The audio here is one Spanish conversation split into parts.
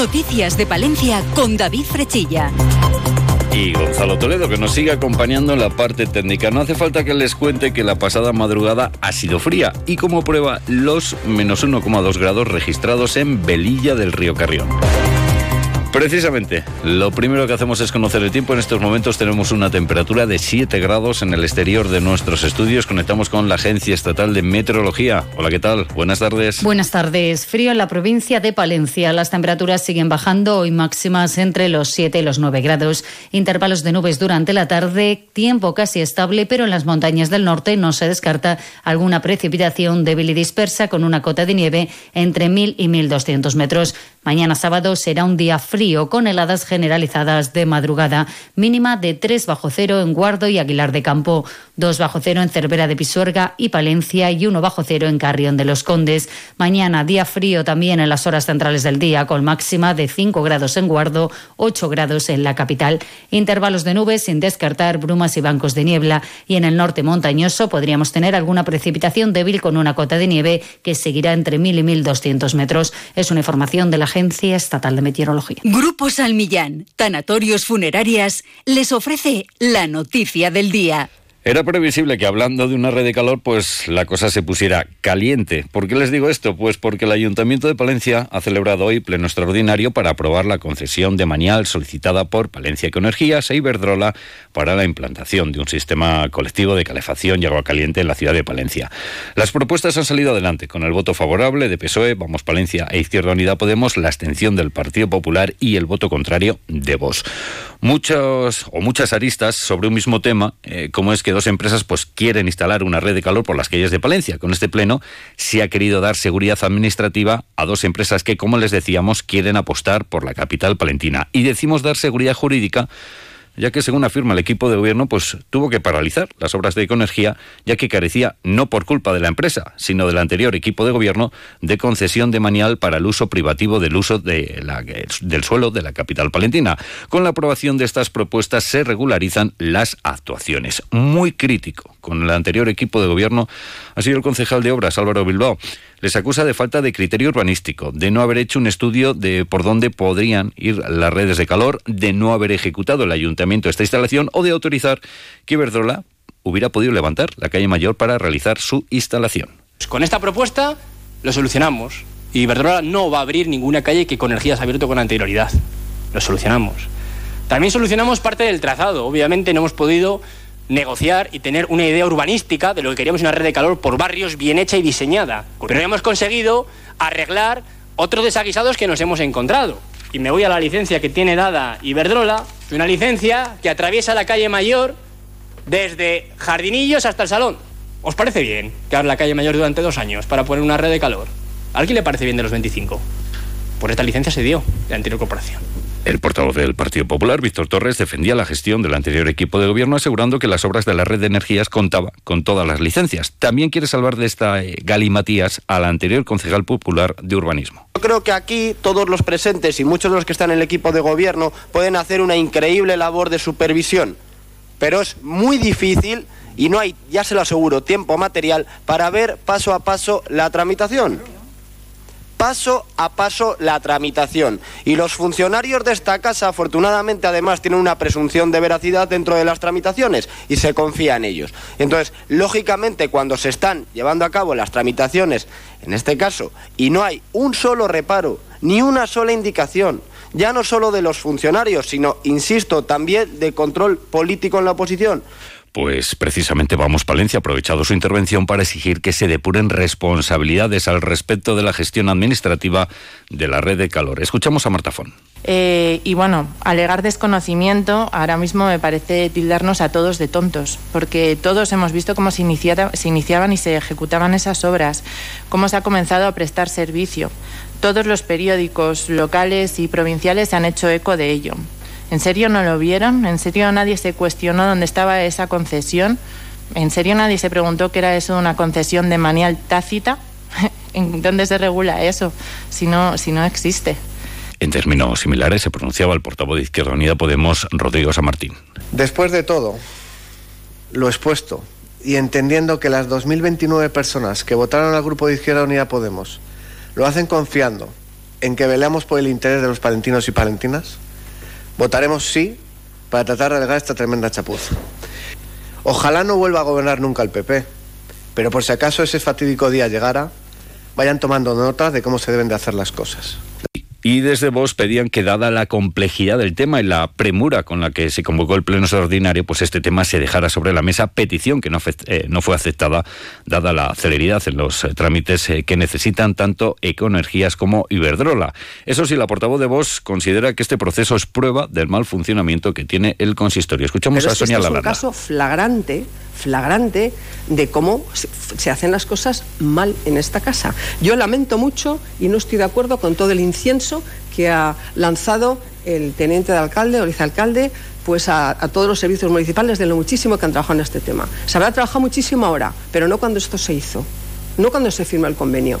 Noticias de Palencia con David Frechilla y Gonzalo Toledo, que nos sigue acompañando en la parte técnica. No hace falta que les cuente que la pasada madrugada ha sido fría y como prueba los menos 1,2 grados registrados en Velilla del Río Carrión. Precisamente, lo primero que hacemos es conocer el tiempo. En estos momentos tenemos una temperatura de 7 grados en el exterior de nuestros estudios. Conectamos con la Agencia Estatal de Meteorología. Hola, ¿qué tal? Buenas tardes. Buenas tardes. Frío en la provincia de Palencia. Las temperaturas siguen bajando, hoy máximas entre los 7 y los 9 grados. Intervalos de nubes durante la tarde, tiempo casi estable, pero en las montañas del norte no se descarta alguna precipitación débil y dispersa con una cota de nieve entre 1.000 y 1.200 metros. Mañana sábado será un día frío con heladas generalizadas de madrugada, mínima de 3 bajo cero en Guardo y Aguilar de Campo, 2 bajo cero en Cervera de Pisuerga y Palencia y 1 bajo cero en Carrión de los Condes. Mañana día frío también en las horas centrales del día con máxima de 5 grados en Guardo, 8 grados en la capital. Intervalos de nubes sin descartar brumas y bancos de niebla y en el norte montañoso podríamos tener alguna precipitación débil con una cota de nieve que seguirá entre 1000 y 1200 metros. Es una información de la Agencia Estatal de Meteorología. Grupo Salmillán, Tanatorios Funerarias, les ofrece la noticia del día. Era previsible que hablando de una red de calor, pues la cosa se pusiera caliente. ¿Por qué les digo esto? Pues porque el Ayuntamiento de Palencia ha celebrado hoy pleno extraordinario para aprobar la concesión de Manial solicitada por Palencia Ecoenergías e Iberdrola para la implantación de un sistema colectivo de calefacción y agua caliente en la ciudad de Palencia. Las propuestas han salido adelante con el voto favorable de PSOE, Vamos Palencia e Izquierda Unida Podemos, la abstención del Partido Popular y el voto contrario de Vox. Muchos o muchas aristas sobre un mismo tema, eh, como es que dos empresas pues quieren instalar una red de calor por las calles de Palencia. Con este pleno se ha querido dar seguridad administrativa a dos empresas que, como les decíamos, quieren apostar por la capital palentina. Y decimos dar seguridad jurídica ya que según afirma el equipo de gobierno, pues tuvo que paralizar las obras de Ecoenergía, ya que carecía, no por culpa de la empresa, sino del anterior equipo de gobierno, de concesión de manial para el uso privativo del uso de la, del suelo de la capital palentina. Con la aprobación de estas propuestas se regularizan las actuaciones. Muy crítico con el anterior equipo de gobierno ha sido el concejal de obras, Álvaro Bilbao les acusa de falta de criterio urbanístico, de no haber hecho un estudio de por dónde podrían ir las redes de calor, de no haber ejecutado el ayuntamiento esta instalación o de autorizar que Iberdrola hubiera podido levantar la calle mayor para realizar su instalación. Pues con esta propuesta lo solucionamos. Y Iberdrola no va a abrir ninguna calle que con energías abierto con anterioridad. Lo solucionamos. También solucionamos parte del trazado. Obviamente no hemos podido negociar y tener una idea urbanística de lo que queríamos una red de calor por barrios bien hecha y diseñada. Pero hemos conseguido arreglar otros desaguisados que nos hemos encontrado. Y me voy a la licencia que tiene dada Iberdrola, una licencia que atraviesa la calle Mayor desde Jardinillos hasta el Salón. ¿Os parece bien que la calle Mayor durante dos años para poner una red de calor? ¿A alguien le parece bien de los 25? Por esta licencia se dio de la anterior corporación. El portavoz del Partido Popular, Víctor Torres, defendía la gestión del anterior equipo de gobierno, asegurando que las obras de la red de energías contaban con todas las licencias. También quiere salvar de esta eh, galimatías al anterior concejal popular de urbanismo. Yo creo que aquí todos los presentes y muchos de los que están en el equipo de gobierno pueden hacer una increíble labor de supervisión, pero es muy difícil y no hay, ya se lo aseguro, tiempo material para ver paso a paso la tramitación paso a paso la tramitación. Y los funcionarios de esta casa, afortunadamente, además, tienen una presunción de veracidad dentro de las tramitaciones y se confía en ellos. Entonces, lógicamente, cuando se están llevando a cabo las tramitaciones, en este caso, y no hay un solo reparo, ni una sola indicación, ya no solo de los funcionarios, sino, insisto, también de control político en la oposición, pues precisamente Vamos Palencia ha aprovechado su intervención para exigir que se depuren responsabilidades al respecto de la gestión administrativa de la red de calor. Escuchamos a Marta Fon. Eh, y bueno, alegar desconocimiento ahora mismo me parece tildarnos a todos de tontos, porque todos hemos visto cómo se, se iniciaban y se ejecutaban esas obras, cómo se ha comenzado a prestar servicio. Todos los periódicos locales y provinciales han hecho eco de ello. ¿En serio no lo vieron? ¿En serio nadie se cuestionó dónde estaba esa concesión? ¿En serio nadie se preguntó que era eso una concesión de manial tácita? ¿En dónde se regula eso si no, si no existe? En términos similares se pronunciaba el portavoz de Izquierda Unida Podemos, Rodrigo San Martín. Después de todo, lo expuesto, y entendiendo que las 2.029 personas que votaron al grupo de Izquierda Unida Podemos lo hacen confiando en que velemos por el interés de los palentinos y palentinas? Votaremos sí para tratar de alegar esta tremenda chapuza. Ojalá no vuelva a gobernar nunca el PP, pero por si acaso ese fatídico día llegara, vayan tomando nota de cómo se deben de hacer las cosas. Y desde vos pedían que, dada la complejidad del tema y la premura con la que se convocó el pleno extraordinario, pues este tema se dejara sobre la mesa, petición que no, eh, no fue aceptada, dada la celeridad en los eh, trámites eh, que necesitan tanto Ecoenergías como Iberdrola. Eso sí, la portavoz de vos considera que este proceso es prueba del mal funcionamiento que tiene el consistorio. Escuchamos a Sonia este Es un caso flagrante flagrante de cómo se hacen las cosas mal en esta casa. Yo lamento mucho y no estoy de acuerdo con todo el incienso que ha lanzado el teniente de alcalde o vicealcalde pues a, a, todos los servicios municipales de lo muchísimo que han trabajado en este tema. Se habrá trabajado muchísimo ahora, pero no cuando esto se hizo, no cuando se firmó el convenio.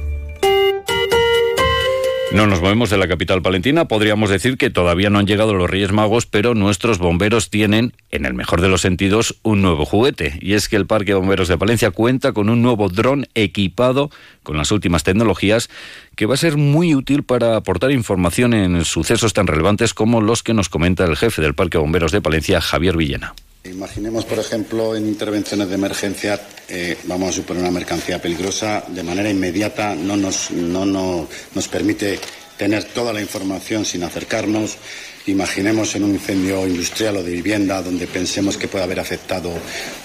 No nos movemos de la capital palentina. Podríamos decir que todavía no han llegado los Reyes Magos, pero nuestros bomberos tienen, en el mejor de los sentidos, un nuevo juguete. Y es que el Parque Bomberos de Palencia cuenta con un nuevo dron equipado con las últimas tecnologías que va a ser muy útil para aportar información en sucesos tan relevantes como los que nos comenta el jefe del Parque Bomberos de Palencia, Javier Villena. Imaginemos, por ejemplo, en intervenciones de emergencia, eh, vamos a suponer una mercancía peligrosa, de manera inmediata no nos, no, no, nos permite tener toda la información sin acercarnos. Imaginemos en un incendio industrial o de vivienda donde pensemos que puede haber afectado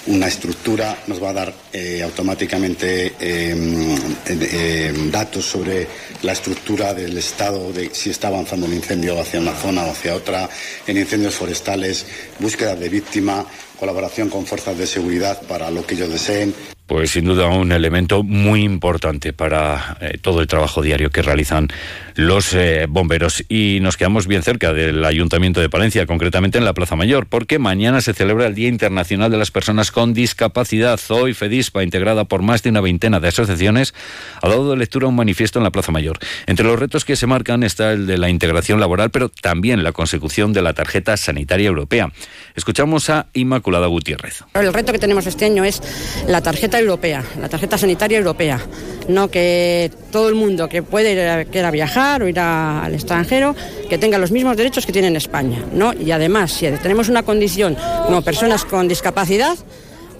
una estructura, nos va a dar eh, automáticamente eh, eh, datos sobre la estructura del estado de si está avanzando el incendio hacia una zona o hacia otra, en incendios forestales, búsqueda de víctima, colaboración con fuerzas de seguridad para lo que ellos deseen. Pues sin duda un elemento muy importante para eh, todo el trabajo diario que realizan los eh, bomberos. Y nos quedamos bien cerca del Ayuntamiento de Palencia, concretamente en la Plaza Mayor, porque mañana se celebra el Día Internacional de las Personas con Discapacidad. Hoy FEDISPA, integrada por más de una veintena de asociaciones, ha dado de lectura un manifiesto en la Plaza Mayor. Entre los retos que se marcan está el de la integración laboral, pero también la consecución de la tarjeta sanitaria europea. Escuchamos a Inmaculada Gutiérrez. El reto que tenemos este año es la tarjeta europea, la tarjeta sanitaria europea. No que todo el mundo que puede ir a, viajar o ir al extranjero, que tenga los mismos derechos que tiene en España. ¿no? Y además, si tenemos una condición como personas con discapacidad,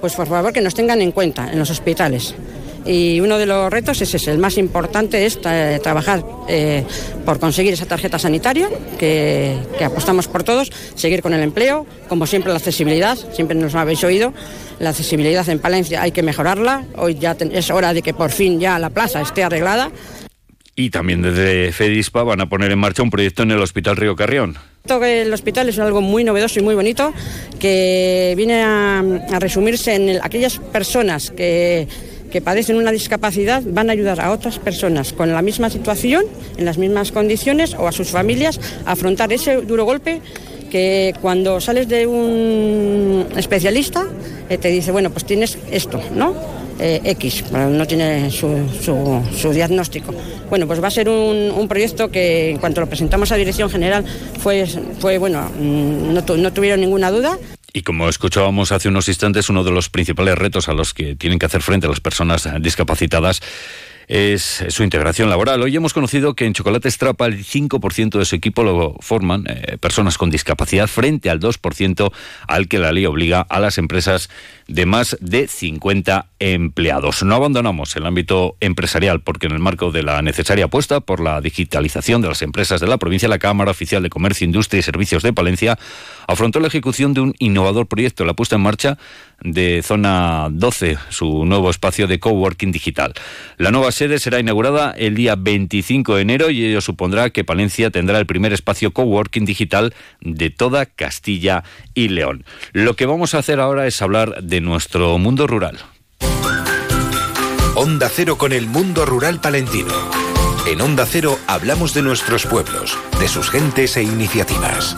pues por favor que nos tengan en cuenta en los hospitales. Y uno de los retos es ese, el más importante es trabajar eh, por conseguir esa tarjeta sanitaria, que, que, apostamos por todos, seguir con el empleo, como siempre la accesibilidad, siempre nos habéis oído, la accesibilidad en Palencia hay que mejorarla, hoy ya es hora de que por fin ya la plaza esté arreglada. Y también desde FEDISPA van a poner en marcha un proyecto en el Hospital Río Carrión. El hospital es algo muy novedoso y muy bonito que viene a, a resumirse en el, aquellas personas que que padecen una discapacidad van a ayudar a otras personas con la misma situación, en las mismas condiciones o a sus familias a afrontar ese duro golpe que cuando sales de un especialista eh, te dice, bueno, pues tienes esto, ¿no? Eh, X, no tiene su, su, diagnóstico. Bueno, pues va a ser un, un, proyecto que en cuanto lo presentamos a Dirección General fue, fue bueno, no, tu, no tuvieron ninguna duda. Y como escuchábamos hace unos instantes, uno de los principales retos a los que tienen que hacer frente las personas discapacitadas es su integración laboral. Hoy hemos conocido que en Chocolate Strapa el 5% de su equipo lo forman eh, personas con discapacidad frente al 2% al que la ley obliga a las empresas de más de 50 empleados. No abandonamos el ámbito empresarial porque en el marco de la necesaria apuesta por la digitalización de las empresas de la provincia, la Cámara Oficial de Comercio, Industria y Servicios de Palencia afrontó la ejecución de un innovador proyecto, la puesta en marcha de Zona 12, su nuevo espacio de coworking digital. La nueva sede será inaugurada el día 25 de enero y ello supondrá que Palencia tendrá el primer espacio coworking digital de toda Castilla y León. Lo que vamos a hacer ahora es hablar de nuestro mundo rural. Onda Cero con el mundo rural palentino. En Onda Cero hablamos de nuestros pueblos, de sus gentes e iniciativas.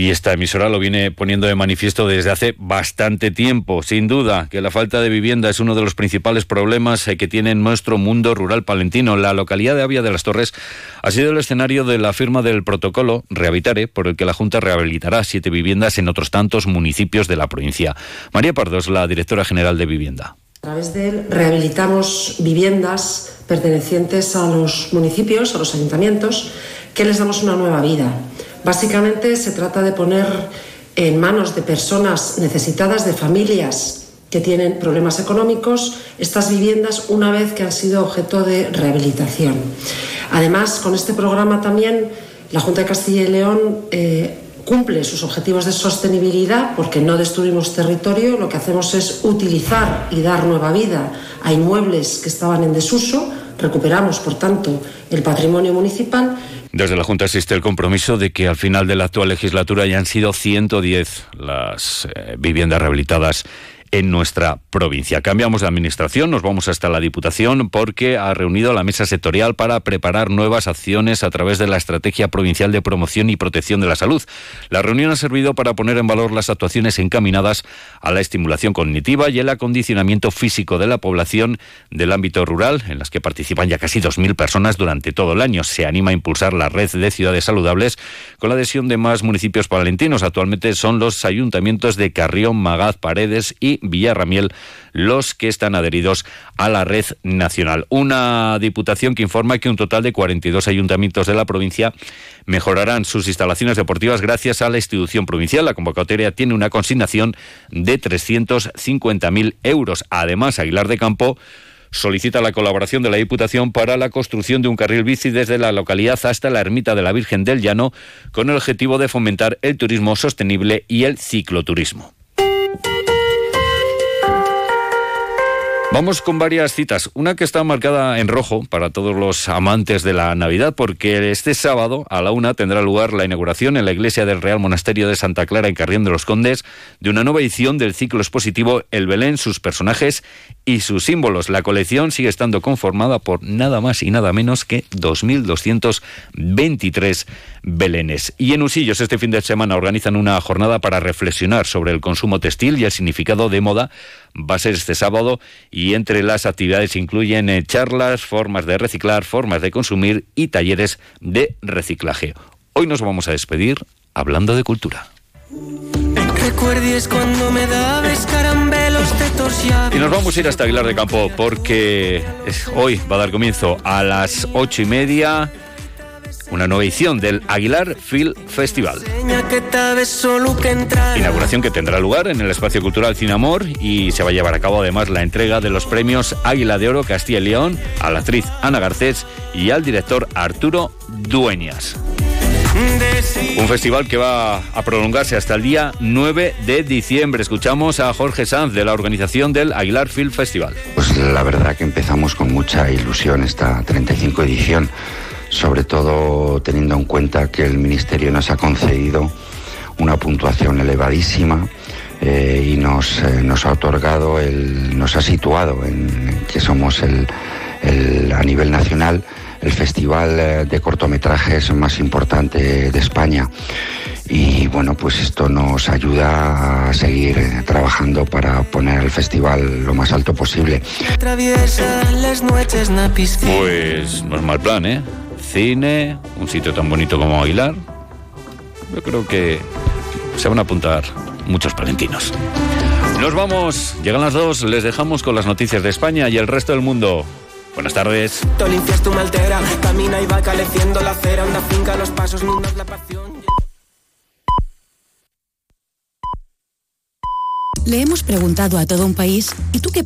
Y esta emisora lo viene poniendo de manifiesto desde hace bastante tiempo. Sin duda que la falta de vivienda es uno de los principales problemas eh, que tiene nuestro mundo rural palentino. La localidad de Avia de las Torres ha sido el escenario de la firma del protocolo Rehabilitare, por el que la Junta rehabilitará siete viviendas en otros tantos municipios de la provincia. María Pardos, la directora general de Vivienda. A través de él rehabilitamos viviendas pertenecientes a los municipios, a los ayuntamientos, que les damos una nueva vida. Básicamente se trata de poner en manos de personas necesitadas, de familias que tienen problemas económicos, estas viviendas una vez que han sido objeto de rehabilitación. Además, con este programa también la Junta de Castilla y León eh, cumple sus objetivos de sostenibilidad porque no destruimos territorio, lo que hacemos es utilizar y dar nueva vida a inmuebles que estaban en desuso, recuperamos, por tanto, el patrimonio municipal. Desde la Junta existe el compromiso de que al final de la actual legislatura ya han sido 110 las eh, viviendas rehabilitadas en nuestra provincia. Cambiamos de administración, nos vamos hasta la Diputación porque ha reunido la mesa sectorial para preparar nuevas acciones a través de la Estrategia Provincial de Promoción y Protección de la Salud. La reunión ha servido para poner en valor las actuaciones encaminadas a la estimulación cognitiva y el acondicionamiento físico de la población del ámbito rural, en las que participan ya casi 2.000 personas durante todo el año. Se anima a impulsar la red de ciudades saludables con la adhesión de más municipios palentinos. Actualmente son los ayuntamientos de Carrión, Magaz, Paredes y Villarramiel los que están adheridos a la red nacional. Una diputación que informa que un total de 42 ayuntamientos de la provincia mejorarán sus instalaciones deportivas gracias a la institución provincial. La convocatoria tiene una consignación de 350.000 euros. Además, Aguilar de Campo solicita la colaboración de la Diputación para la construcción de un carril bici desde la localidad hasta la ermita de la Virgen del Llano con el objetivo de fomentar el turismo sostenible y el cicloturismo. Vamos con varias citas. Una que está marcada en rojo para todos los amantes de la Navidad, porque este sábado a la una tendrá lugar la inauguración en la iglesia del Real Monasterio de Santa Clara en Carrión de los Condes de una nueva edición del ciclo expositivo El Belén, sus personajes y sus símbolos. La colección sigue estando conformada por nada más y nada menos que 2.223 belenes. Y en Usillos este fin de semana organizan una jornada para reflexionar sobre el consumo textil y el significado de moda va a ser este sábado y entre las actividades incluyen eh, charlas, formas de reciclar, formas de consumir y talleres de reciclaje. Hoy nos vamos a despedir hablando de cultura. Y nos vamos a ir hasta Aguilar de Campo porque hoy va a dar comienzo a las ocho y media una nueva edición del Aguilar Film Festival. Inauguración que tendrá lugar en el Espacio Cultural Cinamor y se va a llevar a cabo además la entrega de los premios Águila de Oro Castilla y León a la actriz Ana Garcés y al director Arturo Dueñas. Un festival que va a prolongarse hasta el día 9 de diciembre. Escuchamos a Jorge Sanz de la organización del Aguilar Film Festival. Pues la verdad que empezamos con mucha ilusión esta 35 edición sobre todo teniendo en cuenta que el Ministerio nos ha concedido una puntuación elevadísima eh, y nos, eh, nos ha otorgado, el, nos ha situado en que somos el, a nivel nacional el festival eh, de cortometrajes más importante de España. Y bueno, pues esto nos ayuda a seguir trabajando para poner el festival lo más alto posible. Pues no es mal plan, ¿eh? Cine, un sitio tan bonito como Aguilar. Yo creo que se van a apuntar muchos palentinos. Nos vamos, llegan las dos, les dejamos con las noticias de España y el resto del mundo. Buenas tardes. Le hemos preguntado a todo un país, ¿y tú qué